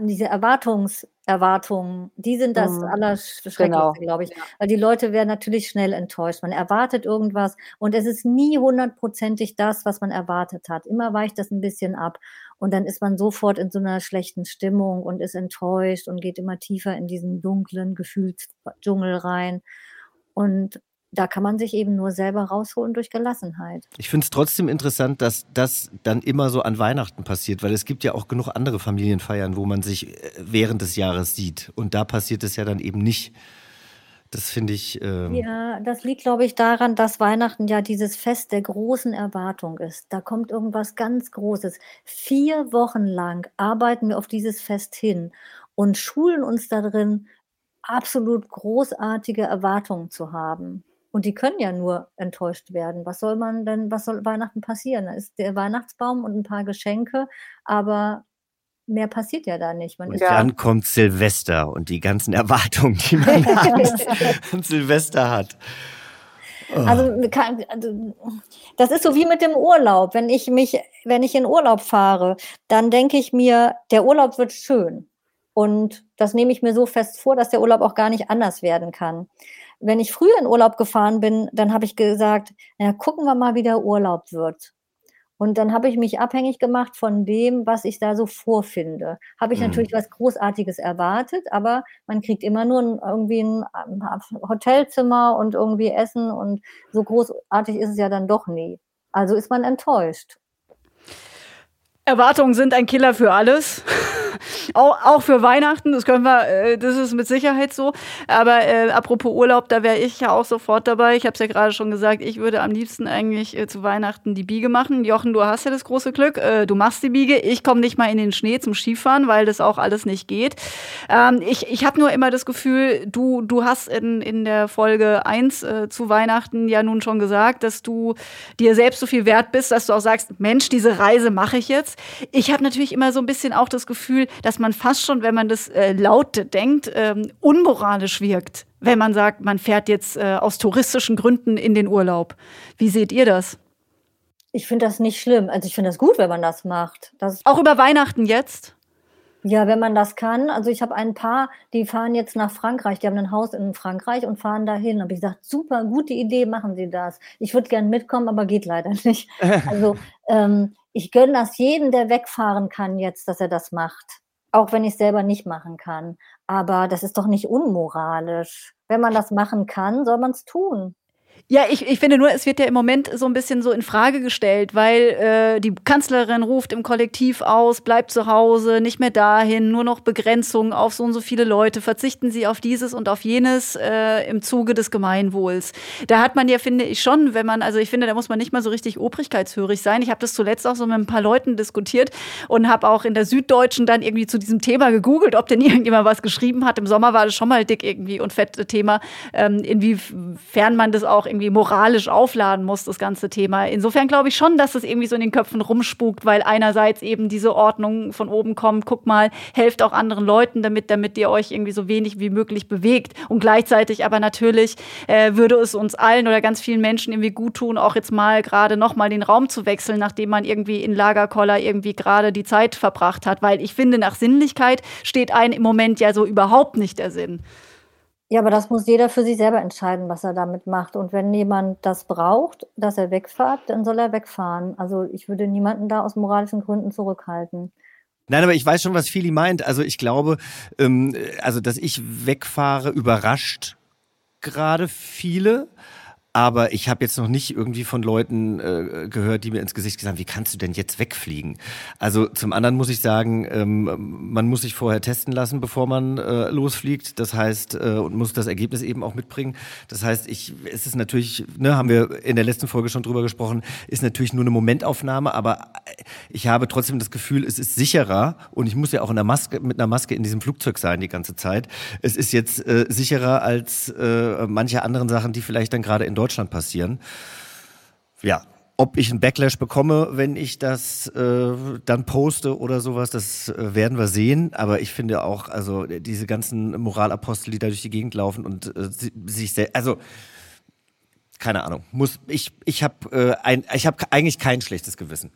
Diese Erwartungserwartungen, die sind das mhm. Allerschrecklichste, genau. glaube ich. Weil die Leute werden natürlich schnell enttäuscht. Man erwartet irgendwas und es ist nie hundertprozentig das, was man erwartet hat. Immer weicht das ein bisschen ab. Und dann ist man sofort in so einer schlechten Stimmung und ist enttäuscht und geht immer tiefer in diesen dunklen Gefühlsdschungel rein. Und da kann man sich eben nur selber rausholen durch Gelassenheit. Ich finde es trotzdem interessant, dass das dann immer so an Weihnachten passiert, weil es gibt ja auch genug andere Familienfeiern, wo man sich äh, während des Jahres sieht. Und da passiert es ja dann eben nicht. Das finde ich. Ähm ja, das liegt, glaube ich, daran, dass Weihnachten ja dieses Fest der großen Erwartung ist. Da kommt irgendwas ganz Großes. Vier Wochen lang arbeiten wir auf dieses Fest hin und schulen uns darin, absolut großartige Erwartungen zu haben. Und die können ja nur enttäuscht werden. Was soll man denn, was soll Weihnachten passieren? Da ist der Weihnachtsbaum und ein paar Geschenke, aber mehr passiert ja da nicht. Man und dann kommt Silvester und die ganzen Erwartungen, die man an Silvester hat. Oh. Also, also, das ist so wie mit dem Urlaub. Wenn ich mich, wenn ich in Urlaub fahre, dann denke ich mir, der Urlaub wird schön. Und das nehme ich mir so fest vor, dass der Urlaub auch gar nicht anders werden kann. Wenn ich früher in Urlaub gefahren bin, dann habe ich gesagt, na, gucken wir mal, wie der Urlaub wird. Und dann habe ich mich abhängig gemacht von dem, was ich da so vorfinde. Habe ich mhm. natürlich was Großartiges erwartet, aber man kriegt immer nur irgendwie ein Hotelzimmer und irgendwie Essen und so großartig ist es ja dann doch nie. Also ist man enttäuscht. Erwartungen sind ein Killer für alles. Auch, auch für Weihnachten, das können wir, äh, das ist mit Sicherheit so. Aber äh, apropos Urlaub, da wäre ich ja auch sofort dabei. Ich habe es ja gerade schon gesagt, ich würde am liebsten eigentlich äh, zu Weihnachten die Biege machen. Jochen, du hast ja das große Glück, äh, du machst die Biege. Ich komme nicht mal in den Schnee zum Skifahren, weil das auch alles nicht geht. Ähm, ich ich habe nur immer das Gefühl, du, du hast in, in der Folge 1 äh, zu Weihnachten ja nun schon gesagt, dass du dir selbst so viel wert bist, dass du auch sagst, Mensch, diese Reise mache ich jetzt. Ich habe natürlich immer so ein bisschen auch das Gefühl, dass dass man fast schon, wenn man das äh, laut denkt, ähm, unmoralisch wirkt, wenn man sagt, man fährt jetzt äh, aus touristischen Gründen in den Urlaub. Wie seht ihr das? Ich finde das nicht schlimm. Also ich finde das gut, wenn man das macht. Das Auch über Weihnachten jetzt? Ja, wenn man das kann. Also ich habe ein paar, die fahren jetzt nach Frankreich. Die haben ein Haus in Frankreich und fahren dahin. Habe ich gesagt, super, gute Idee, machen Sie das. Ich würde gern mitkommen, aber geht leider nicht. Also ähm, ich gönne das jedem, der wegfahren kann jetzt, dass er das macht. Auch wenn ich es selber nicht machen kann. Aber das ist doch nicht unmoralisch. Wenn man das machen kann, soll man es tun. Ja, ich, ich finde nur, es wird ja im Moment so ein bisschen so in Frage gestellt, weil äh, die Kanzlerin ruft im Kollektiv aus, bleibt zu Hause, nicht mehr dahin, nur noch Begrenzungen auf so und so viele Leute, verzichten sie auf dieses und auf jenes äh, im Zuge des Gemeinwohls. Da hat man ja, finde ich schon, wenn man, also ich finde, da muss man nicht mal so richtig obrigkeitshörig sein. Ich habe das zuletzt auch so mit ein paar Leuten diskutiert und habe auch in der Süddeutschen dann irgendwie zu diesem Thema gegoogelt, ob denn irgendjemand was geschrieben hat. Im Sommer war das schon mal dick irgendwie und fett Thema, ähm, inwiefern man das auch irgendwie moralisch aufladen muss, das ganze Thema. Insofern glaube ich schon, dass es irgendwie so in den Köpfen rumspukt, weil einerseits eben diese Ordnung von oben kommt, guck mal, helft auch anderen Leuten damit, damit ihr euch irgendwie so wenig wie möglich bewegt. Und gleichzeitig aber natürlich äh, würde es uns allen oder ganz vielen Menschen irgendwie gut tun, auch jetzt mal gerade nochmal den Raum zu wechseln, nachdem man irgendwie in Lagerkoller irgendwie gerade die Zeit verbracht hat. Weil ich finde, nach Sinnlichkeit steht ein im Moment ja so überhaupt nicht der Sinn. Ja, aber das muss jeder für sich selber entscheiden, was er damit macht. Und wenn jemand das braucht, dass er wegfährt, dann soll er wegfahren. Also ich würde niemanden da aus moralischen Gründen zurückhalten. Nein, aber ich weiß schon, was Fili meint. Also ich glaube, ähm, also dass ich wegfahre, überrascht gerade viele. Aber ich habe jetzt noch nicht irgendwie von Leuten äh, gehört, die mir ins Gesicht gesagt haben, wie kannst du denn jetzt wegfliegen? Also zum anderen muss ich sagen, ähm, man muss sich vorher testen lassen, bevor man äh, losfliegt. Das heißt, äh, und muss das Ergebnis eben auch mitbringen. Das heißt, ich, es ist natürlich, ne, haben wir in der letzten Folge schon drüber gesprochen, ist natürlich nur eine Momentaufnahme, aber ich habe trotzdem das Gefühl, es ist sicherer und ich muss ja auch in der Maske, mit einer Maske in diesem Flugzeug sein die ganze Zeit. Es ist jetzt äh, sicherer als äh, manche anderen Sachen, die vielleicht dann gerade in Deutschland passieren. Ja, ob ich einen Backlash bekomme, wenn ich das äh, dann poste oder sowas, das äh, werden wir sehen. Aber ich finde auch, also diese ganzen Moralapostel, die da durch die Gegend laufen und äh, sich sehr, also keine Ahnung, muss ich ich habe äh, ein, ich habe eigentlich kein schlechtes Gewissen.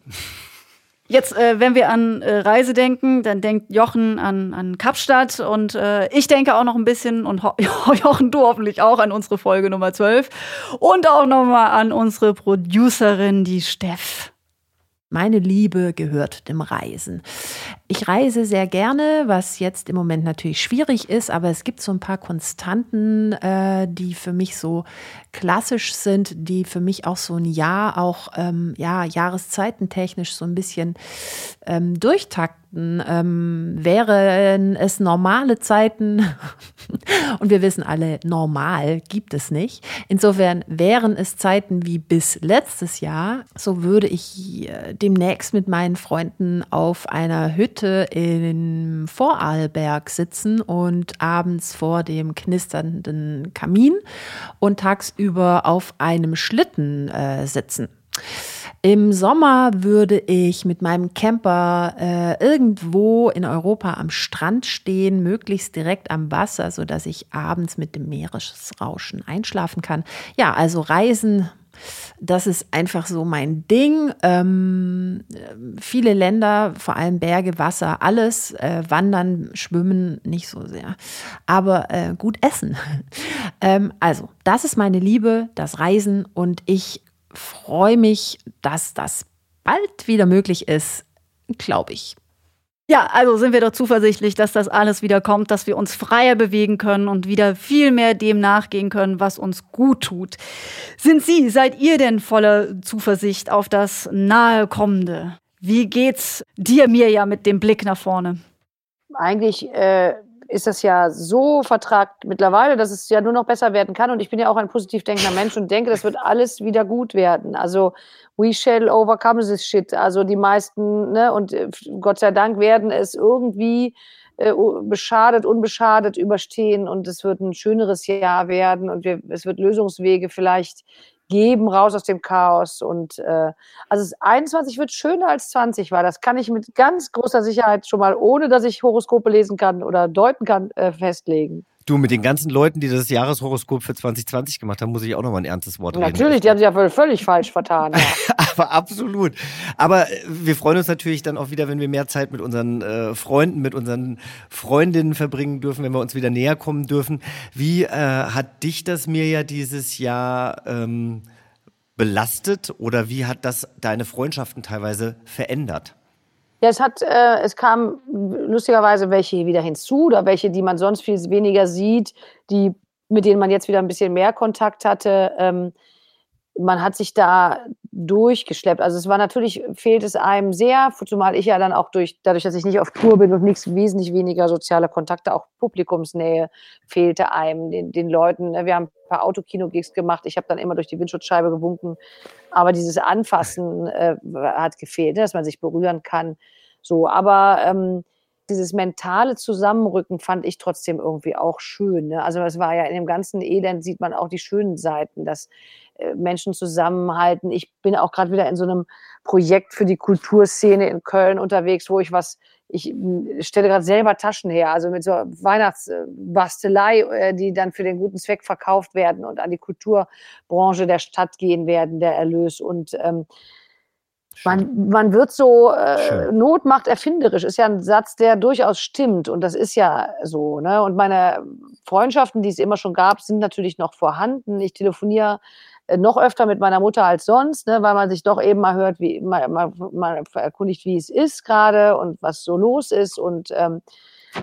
Jetzt, äh, wenn wir an äh, Reise denken, dann denkt Jochen an, an Kapstadt und äh, ich denke auch noch ein bisschen und Ho Jochen, du hoffentlich auch an unsere Folge Nummer 12 und auch nochmal an unsere Producerin, die Steff. Meine Liebe gehört dem Reisen. Ich reise sehr gerne, was jetzt im Moment natürlich schwierig ist, aber es gibt so ein paar Konstanten, äh, die für mich so klassisch sind, die für mich auch so ein Jahr auch ähm, ja jahreszeitentechnisch so ein bisschen ähm, durchtakten. Ähm, wären es normale Zeiten und wir wissen alle, normal gibt es nicht. Insofern wären es Zeiten wie bis letztes Jahr, so würde ich äh, demnächst mit meinen Freunden auf einer Hütte Hütte in Vorarlberg sitzen und abends vor dem knisternden Kamin und tagsüber auf einem Schlitten äh, sitzen. Im Sommer würde ich mit meinem Camper äh, irgendwo in Europa am Strand stehen, möglichst direkt am Wasser, sodass ich abends mit dem Meeresrauschen einschlafen kann. Ja, also Reisen das ist einfach so mein Ding. Ähm, viele Länder, vor allem Berge, Wasser, alles, äh, wandern, schwimmen nicht so sehr, aber äh, gut essen. ähm, also, das ist meine Liebe, das Reisen und ich freue mich, dass das bald wieder möglich ist, glaube ich. Ja, also sind wir doch zuversichtlich, dass das alles wieder kommt, dass wir uns freier bewegen können und wieder viel mehr dem nachgehen können, was uns gut tut. Sind Sie, seid ihr denn voller Zuversicht auf das nahe kommende? Wie geht's dir, mir ja mit dem Blick nach vorne? Eigentlich äh, ist das ja so vertragt mittlerweile, dass es ja nur noch besser werden kann. Und ich bin ja auch ein positiv denkender Mensch und denke, das wird alles wieder gut werden. Also we shall overcome this shit. Also die meisten, ne, und äh, Gott sei Dank werden es irgendwie äh, beschadet, unbeschadet überstehen und es wird ein schöneres Jahr werden und wir, es wird Lösungswege vielleicht geben, raus aus dem Chaos. Und äh, also 21 wird schöner als 20 war. Das kann ich mit ganz großer Sicherheit schon mal, ohne dass ich Horoskope lesen kann oder deuten kann, äh, festlegen. Du, mit den ganzen Leuten, die das Jahreshoroskop für 2020 gemacht haben, muss ich auch noch mal ein ernstes Wort reden. Natürlich, die haben sich ja völlig falsch vertan. Ja. Aber absolut. Aber äh, wir freuen uns natürlich dann auch wieder, wenn wir mehr Zeit mit unseren äh, Freunden, mit unseren Freundinnen verbringen dürfen, wenn wir uns wieder näher kommen dürfen. Wie äh, hat dich das mir ja dieses Jahr ähm, belastet oder wie hat das deine Freundschaften teilweise verändert? Ja, es hat, äh, es kam lustigerweise welche wieder hinzu oder welche, die man sonst viel weniger sieht, die, mit denen man jetzt wieder ein bisschen mehr Kontakt hatte. Ähm, man hat sich da durchgeschleppt. Also es war natürlich, fehlt es einem sehr, zumal ich ja dann auch durch, dadurch, dass ich nicht auf Tour bin und nichts wesentlich weniger soziale Kontakte, auch Publikumsnähe fehlte einem, den, den Leuten. Ne, wir haben ein paar Autokino-Gigs gemacht. Ich habe dann immer durch die Windschutzscheibe gewunken. Aber dieses Anfassen äh, hat gefehlt, ne, dass man sich berühren kann. So, aber ähm, dieses mentale Zusammenrücken fand ich trotzdem irgendwie auch schön. Ne? Also es war ja in dem ganzen Elend sieht man auch die schönen Seiten, dass äh, Menschen zusammenhalten. Ich bin auch gerade wieder in so einem Projekt für die Kulturszene in Köln unterwegs, wo ich was, ich stelle gerade selber Taschen her, also mit so Weihnachtsbastelei, äh, die dann für den guten Zweck verkauft werden und an die Kulturbranche der Stadt gehen werden, der Erlös. Und ähm, man, man wird so, äh, Not macht erfinderisch, ist ja ein Satz, der durchaus stimmt und das ist ja so. Ne? Und meine Freundschaften, die es immer schon gab, sind natürlich noch vorhanden. Ich telefoniere äh, noch öfter mit meiner Mutter als sonst, ne, weil man sich doch eben mal hört, wie mal, mal, mal erkundigt, wie es ist gerade und was so los ist. Und ähm,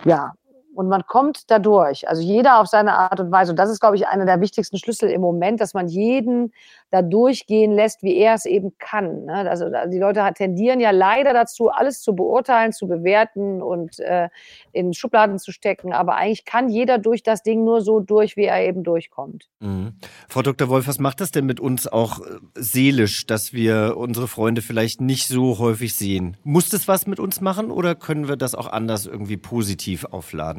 ja, und man kommt dadurch. Also jeder auf seine Art und Weise. Und das ist, glaube ich, einer der wichtigsten Schlüssel im Moment, dass man jeden da durchgehen lässt, wie er es eben kann. Ne? Also die Leute tendieren ja leider dazu, alles zu beurteilen, zu bewerten und äh, in Schubladen zu stecken. Aber eigentlich kann jeder durch das Ding nur so durch, wie er eben durchkommt. Mhm. Frau Dr. Wolf, was macht das denn mit uns auch äh, seelisch, dass wir unsere Freunde vielleicht nicht so häufig sehen? Muss das was mit uns machen oder können wir das auch anders irgendwie positiv aufladen?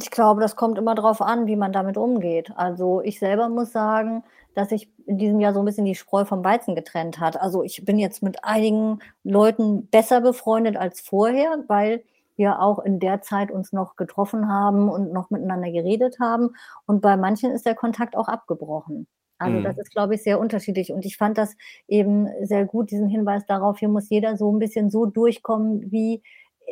Ich glaube, das kommt immer darauf an, wie man damit umgeht. Also ich selber muss sagen, dass sich in diesem Jahr so ein bisschen die Spreu vom Weizen getrennt hat. Also ich bin jetzt mit einigen Leuten besser befreundet als vorher, weil wir auch in der Zeit uns noch getroffen haben und noch miteinander geredet haben. Und bei manchen ist der Kontakt auch abgebrochen. Also mhm. das ist, glaube ich, sehr unterschiedlich. Und ich fand das eben sehr gut, diesen Hinweis darauf, hier muss jeder so ein bisschen so durchkommen, wie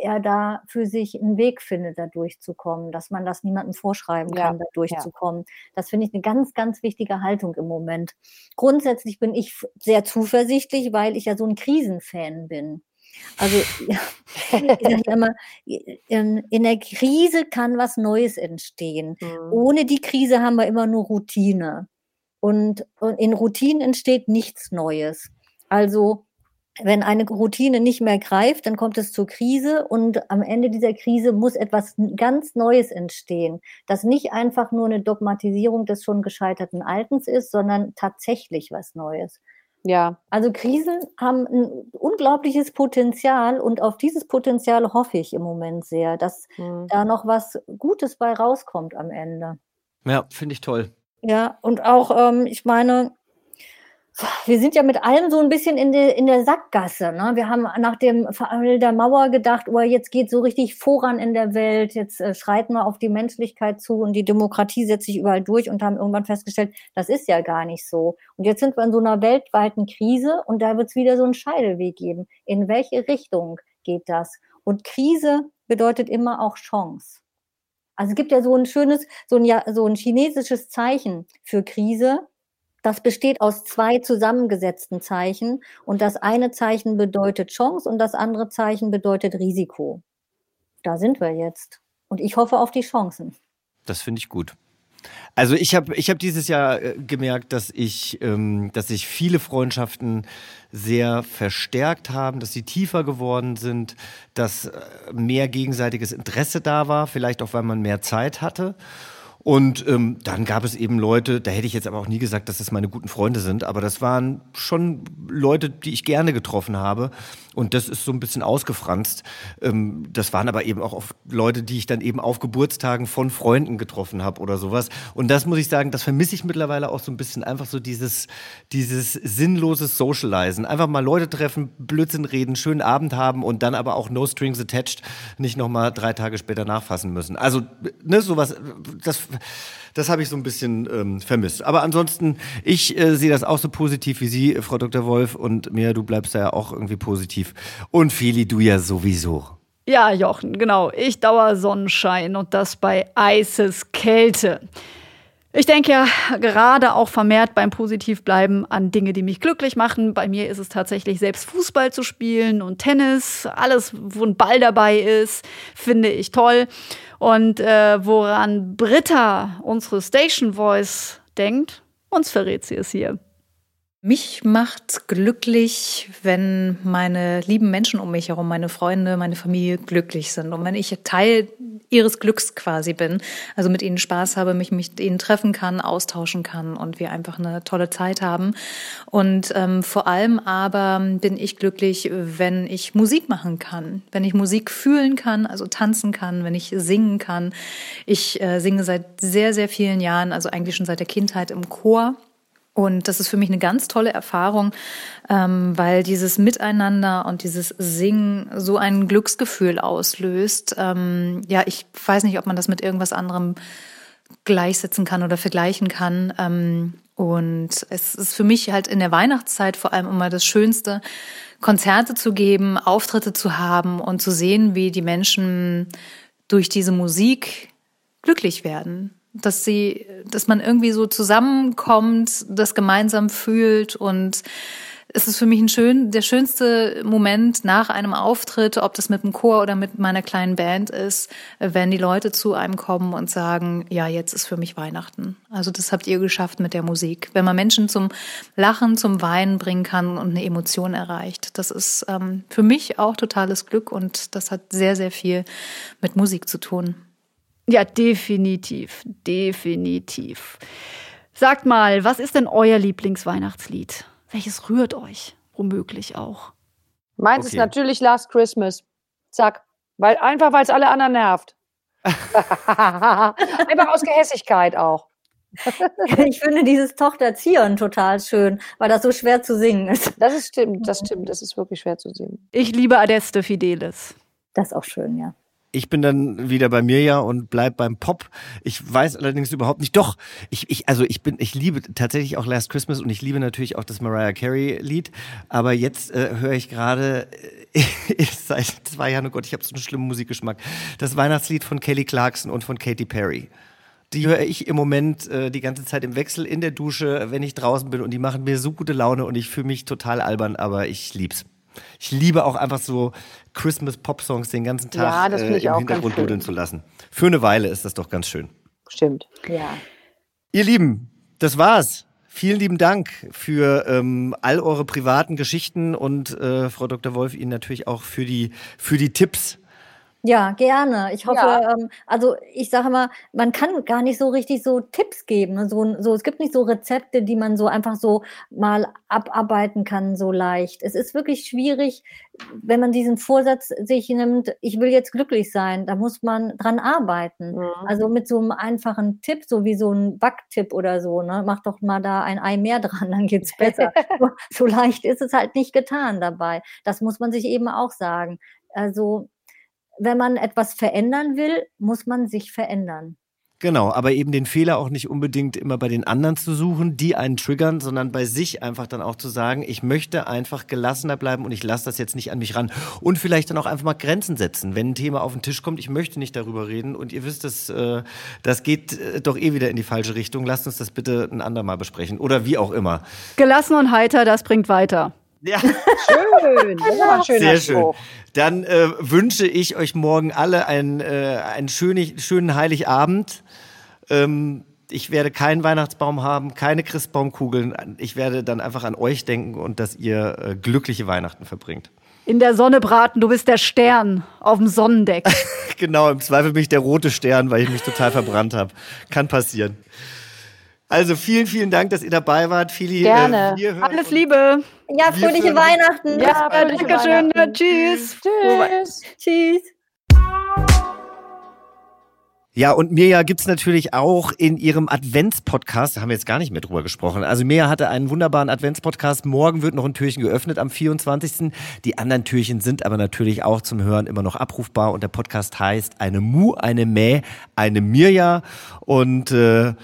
er da für sich einen Weg findet, da durchzukommen, dass man das niemandem vorschreiben kann, ja, da durchzukommen. Ja. Das finde ich eine ganz, ganz wichtige Haltung im Moment. Grundsätzlich bin ich sehr zuversichtlich, weil ich ja so ein Krisenfan bin. Also ich sage immer, in der Krise kann was Neues entstehen. Mhm. Ohne die Krise haben wir immer nur Routine. Und, und in Routinen entsteht nichts Neues. Also wenn eine Routine nicht mehr greift, dann kommt es zur Krise und am Ende dieser Krise muss etwas ganz Neues entstehen, das nicht einfach nur eine Dogmatisierung des schon gescheiterten Altens ist, sondern tatsächlich was Neues. Ja. Also Krisen haben ein unglaubliches Potenzial und auf dieses Potenzial hoffe ich im Moment sehr, dass mhm. da noch was Gutes bei rauskommt am Ende. Ja, finde ich toll. Ja, und auch, ähm, ich meine, wir sind ja mit allem so ein bisschen in, de, in der Sackgasse. Ne? Wir haben nach dem Fall der Mauer gedacht, oh, jetzt geht so richtig voran in der Welt, jetzt äh, schreiten wir auf die Menschlichkeit zu und die Demokratie setzt sich überall durch und haben irgendwann festgestellt, das ist ja gar nicht so. Und jetzt sind wir in so einer weltweiten Krise und da wird es wieder so einen Scheideweg geben. In welche Richtung geht das? Und Krise bedeutet immer auch Chance. Also es gibt ja so ein schönes, so ein, so ein chinesisches Zeichen für Krise das besteht aus zwei zusammengesetzten Zeichen und das eine Zeichen bedeutet Chance und das andere Zeichen bedeutet Risiko. Da sind wir jetzt. Und ich hoffe auf die Chancen. Das finde ich gut. Also ich habe ich hab dieses Jahr äh, gemerkt, dass ich, ähm, dass sich viele Freundschaften sehr verstärkt haben, dass sie tiefer geworden sind, dass äh, mehr gegenseitiges Interesse da war, vielleicht auch weil man mehr Zeit hatte. Und ähm, dann gab es eben Leute, da hätte ich jetzt aber auch nie gesagt, dass das meine guten Freunde sind, aber das waren schon Leute, die ich gerne getroffen habe. Und das ist so ein bisschen ausgefranst. Ähm, das waren aber eben auch oft Leute, die ich dann eben auf Geburtstagen von Freunden getroffen habe oder sowas. Und das muss ich sagen, das vermisse ich mittlerweile auch so ein bisschen. Einfach so dieses, dieses sinnloses Socializen. Einfach mal Leute treffen, Blödsinn reden, schönen Abend haben und dann aber auch no strings attached nicht nochmal drei Tage später nachfassen müssen. Also, ne, sowas, das das habe ich so ein bisschen ähm, vermisst. Aber ansonsten, ich äh, sehe das auch so positiv wie Sie, Frau Dr. Wolf. Und mir, du bleibst da ja auch irgendwie positiv. Und Feli, du ja sowieso. Ja, Jochen, genau. Ich dauer Sonnenschein und das bei eises Kälte. Ich denke ja gerade auch vermehrt beim Positivbleiben an Dinge, die mich glücklich machen. Bei mir ist es tatsächlich selbst Fußball zu spielen und Tennis. Alles, wo ein Ball dabei ist, finde ich toll. Und äh, woran Britta, unsere Station Voice, denkt, uns verrät sie es hier. Mich macht glücklich, wenn meine lieben Menschen um mich herum, meine Freunde, meine Familie glücklich sind und wenn ich Teil ihres Glücks quasi bin, also mit ihnen Spaß habe, mich mit ihnen treffen kann, austauschen kann und wir einfach eine tolle Zeit haben. Und ähm, vor allem aber bin ich glücklich, wenn ich Musik machen kann, wenn ich Musik fühlen kann, also tanzen kann, wenn ich singen kann. Ich äh, singe seit sehr, sehr vielen Jahren, also eigentlich schon seit der Kindheit im Chor und das ist für mich eine ganz tolle Erfahrung, ähm, weil dieses Miteinander und dieses Singen so ein Glücksgefühl auslöst. Ähm, ja, ich weiß nicht, ob man das mit irgendwas anderem gleichsetzen kann oder vergleichen kann. Ähm, und es ist für mich halt in der Weihnachtszeit vor allem immer das Schönste, Konzerte zu geben, Auftritte zu haben und zu sehen, wie die Menschen durch diese Musik glücklich werden dass sie, dass man irgendwie so zusammenkommt, das gemeinsam fühlt und es ist für mich ein schön, der schönste Moment nach einem Auftritt, ob das mit dem Chor oder mit meiner kleinen Band ist, wenn die Leute zu einem kommen und sagen, ja, jetzt ist für mich Weihnachten. Also das habt ihr geschafft mit der Musik. Wenn man Menschen zum Lachen, zum Weinen bringen kann und eine Emotion erreicht. Das ist ähm, für mich auch totales Glück und das hat sehr, sehr viel mit Musik zu tun. Ja, definitiv, definitiv. Sagt mal, was ist denn euer Lieblingsweihnachtslied? Welches rührt euch? Womöglich auch. Meins okay. ist natürlich Last Christmas. Zack. Weil, einfach weil es alle anderen nervt. einfach aus Gehässigkeit auch. ich finde dieses Tochter Zion total schön, weil das so schwer zu singen ist. Das ist stimmt, das stimmt, das ist wirklich schwer zu singen. Ich liebe Adeste Fidelis. Das ist auch schön, ja. Ich bin dann wieder bei mir ja und bleib beim Pop. Ich weiß allerdings überhaupt nicht. Doch, ich, ich, also ich bin, ich liebe tatsächlich auch Last Christmas und ich liebe natürlich auch das Mariah Carey Lied. Aber jetzt äh, höre ich gerade äh, seit zwei Jahren, oh Gott, ich habe so einen schlimmen Musikgeschmack. Das Weihnachtslied von Kelly Clarkson und von Katy Perry. Die höre ich im Moment äh, die ganze Zeit im Wechsel in der Dusche, wenn ich draußen bin und die machen mir so gute Laune und ich fühle mich total albern, aber ich lieb's. Ich liebe auch einfach so Christmas-Pop-Songs den ganzen Tag ja, äh, im Hintergrund dudeln zu lassen. Für eine Weile ist das doch ganz schön. Stimmt, ja. Ihr Lieben, das war's. Vielen lieben Dank für ähm, all eure privaten Geschichten und äh, Frau Dr. Wolf Ihnen natürlich auch für die, für die Tipps ja, gerne. Ich hoffe, Ja. ähm, also ich sage mal, man kann gar nicht so richtig so Tipps geben. Ne? So, so, es gibt nicht so Rezepte, die man so einfach so mal abarbeiten kann, so leicht. Es ist wirklich schwierig, wenn man diesen Vorsatz sich nimmt, ich will jetzt glücklich sein, da muss man dran arbeiten. Mhm. Also mit so einem einfachen Tipp, so wie so ein Backtipp oder so, ne? Mach doch mal da ein Ei mehr dran, dann geht's besser. so leicht ist es halt nicht getan dabei. Das muss man sich eben auch sagen. Also wenn man etwas verändern will, muss man sich verändern. Genau, aber eben den Fehler auch nicht unbedingt immer bei den anderen zu suchen, die einen triggern, sondern bei sich einfach dann auch zu sagen, ich möchte einfach gelassener bleiben und ich lasse das jetzt nicht an mich ran. Und vielleicht dann auch einfach mal Grenzen setzen. Wenn ein Thema auf den Tisch kommt, ich möchte nicht darüber reden und ihr wisst, das, äh, das geht äh, doch eh wieder in die falsche Richtung, lasst uns das bitte ein andermal besprechen oder wie auch immer. Gelassen und heiter, das bringt weiter. Ja. Schön. Das war ein schöner Sehr schön. Dann äh, wünsche ich euch morgen alle einen, äh, einen schönen, schönen Heiligabend. Ähm, ich werde keinen Weihnachtsbaum haben, keine Christbaumkugeln. Ich werde dann einfach an euch denken und dass ihr äh, glückliche Weihnachten verbringt. In der Sonne braten, du bist der Stern auf dem Sonnendeck. genau, im Zweifel bin ich der rote Stern, weil ich mich total verbrannt habe. Kann passieren. Also vielen, vielen Dank, dass ihr dabei wart. Fili, Gerne. Äh, Alles Liebe. Ja, fröhliche Weihnachten. Ja, fröhliche Dankeschön. Weihnachten. Tschüss. Tschüss. Tschüss. Ja, und Mirja gibt's natürlich auch in ihrem Adventspodcast, da haben wir jetzt gar nicht mehr drüber gesprochen. Also Mirja hatte einen wunderbaren Adventspodcast. Morgen wird noch ein Türchen geöffnet am 24. Die anderen Türchen sind aber natürlich auch zum Hören immer noch abrufbar. Und der Podcast heißt Eine Mu, eine Mäh, eine Mirja. Und äh,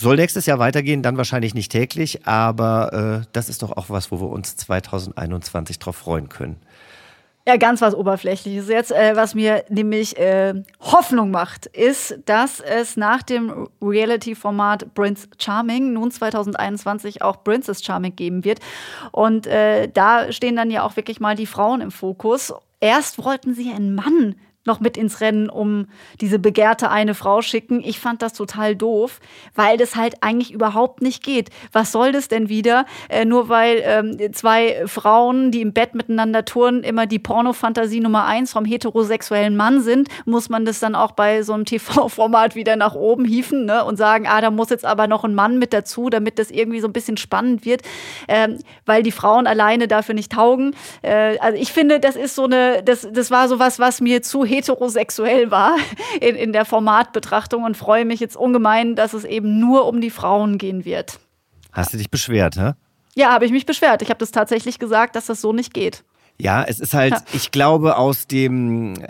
soll nächstes Jahr weitergehen, dann wahrscheinlich nicht täglich, aber äh, das ist doch auch was, wo wir uns 2021 drauf freuen können. Ja, ganz was Oberflächliches jetzt. Äh, was mir nämlich äh, Hoffnung macht, ist, dass es nach dem Reality-Format Prince Charming nun 2021 auch Princess Charming geben wird. Und äh, da stehen dann ja auch wirklich mal die Frauen im Fokus. Erst wollten sie einen Mann noch mit ins Rennen um diese begehrte eine Frau schicken. Ich fand das total doof, weil das halt eigentlich überhaupt nicht geht. Was soll das denn wieder? Äh, nur weil ähm, zwei Frauen, die im Bett miteinander turnen, immer die Pornofantasie Nummer eins vom heterosexuellen Mann sind, muss man das dann auch bei so einem TV-Format wieder nach oben hieven ne? und sagen, ah, da muss jetzt aber noch ein Mann mit dazu, damit das irgendwie so ein bisschen spannend wird, ähm, weil die Frauen alleine dafür nicht taugen. Äh, also ich finde, das ist so eine, das, das war so was, was mir zu heterosexuell war in, in der Formatbetrachtung und freue mich jetzt ungemein, dass es eben nur um die Frauen gehen wird. Hast du dich beschwert, hä? Ja, habe ich mich beschwert. Ich habe das tatsächlich gesagt, dass das so nicht geht. Ja, es ist halt, ich glaube, aus dem äh,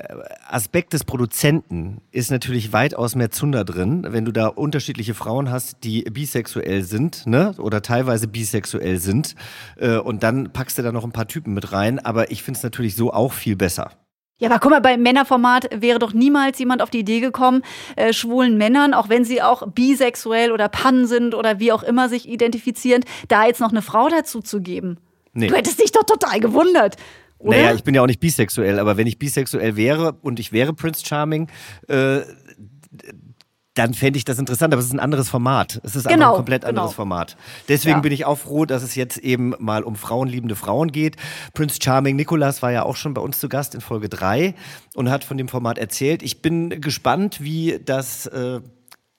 Aspekt des Produzenten ist natürlich weitaus mehr Zunder drin, wenn du da unterschiedliche Frauen hast, die bisexuell sind, ne, oder teilweise bisexuell sind, äh, und dann packst du da noch ein paar Typen mit rein, aber ich finde es natürlich so auch viel besser. Ja, aber guck mal, beim Männerformat wäre doch niemals jemand auf die Idee gekommen, äh, schwulen Männern, auch wenn sie auch bisexuell oder pan sind oder wie auch immer sich identifizieren, da jetzt noch eine Frau dazu zu geben. Nee. Du hättest dich doch total gewundert. Oder? Naja, ich bin ja auch nicht bisexuell, aber wenn ich bisexuell wäre und ich wäre Prince Charming, äh, dann fände ich das interessant, aber es ist ein anderes Format. Es ist Genau, ein komplett genau. anderes Format. Deswegen Ja. bin ich auch froh, dass es jetzt eben mal um frauenliebende Frauen geht. Prince Charming Nicolas war ja auch schon bei uns zu Gast in Folge 3 und hat von dem Format erzählt. Ich bin gespannt, wie das äh,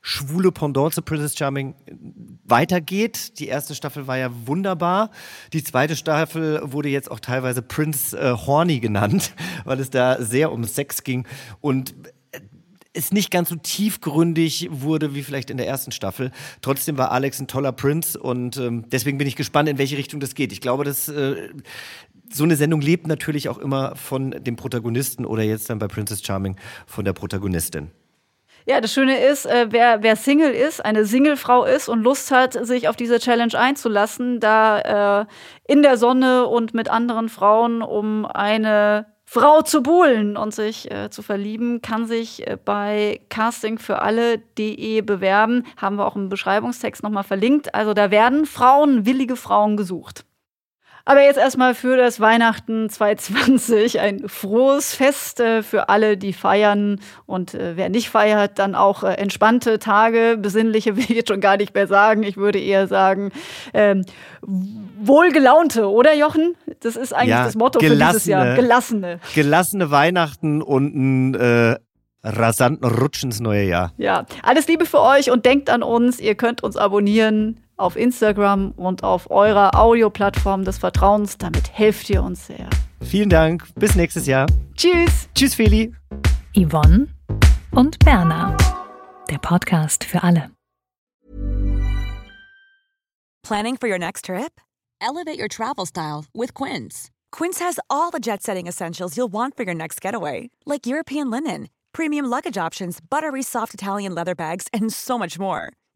schwule Pendant zu Princess Charming weitergeht. Die erste Staffel war ja wunderbar. Die zweite Staffel wurde jetzt auch teilweise Prince äh, Horny genannt, weil es da sehr um Sex ging und es nicht ganz so tiefgründig wurde wie vielleicht in der ersten Staffel. Trotzdem war Alex ein toller Prince und ähm, deswegen bin ich gespannt, in welche Richtung das geht. Ich glaube, dass äh, so eine Sendung lebt natürlich auch immer von dem Protagonisten oder jetzt dann bei Princess Charming von der Protagonistin. Ja, das Schöne ist, äh, wer, wer Single ist, eine Singlefrau ist und Lust hat, sich auf diese Challenge einzulassen, da äh, in der Sonne und mit anderen Frauen um eine Frau zu buhlen und sich äh, zu verlieben, kann sich äh, bei castingfüralle.de bewerben. Haben wir auch im Beschreibungstext nochmal verlinkt. Also da werden Frauen, willige Frauen gesucht. Aber jetzt erstmal für das Weihnachten 2020 ein frohes Fest äh, für alle, die feiern. Und äh, wer nicht feiert, dann auch äh, entspannte Tage. Besinnliche will ich jetzt schon gar nicht mehr sagen. Ich würde eher sagen, ähm, wohlgelaunte, oder Jochen? Das ist eigentlich Ja, das Motto für dieses Jahr. Gelassene. Gelassene Weihnachten und äh, rasanten Rutsch ins neue Jahr. Ja, alles Liebe für euch und denkt an uns. Ihr könnt uns abonnieren auf Instagram und auf eurer Audioplattform des Vertrauens. Damit helft ihr uns sehr. Vielen Dank. Bis nächstes Jahr. Tschüss. Tschüss, Feli. Yvonne und Berna. Der Podcast für alle. Planning for your next trip? Elevate your travel style with Quince. Quince has all the jet setting essentials you'll want for your next getaway, like European linen, premium luggage options, buttery soft Italian leather bags, and so much more.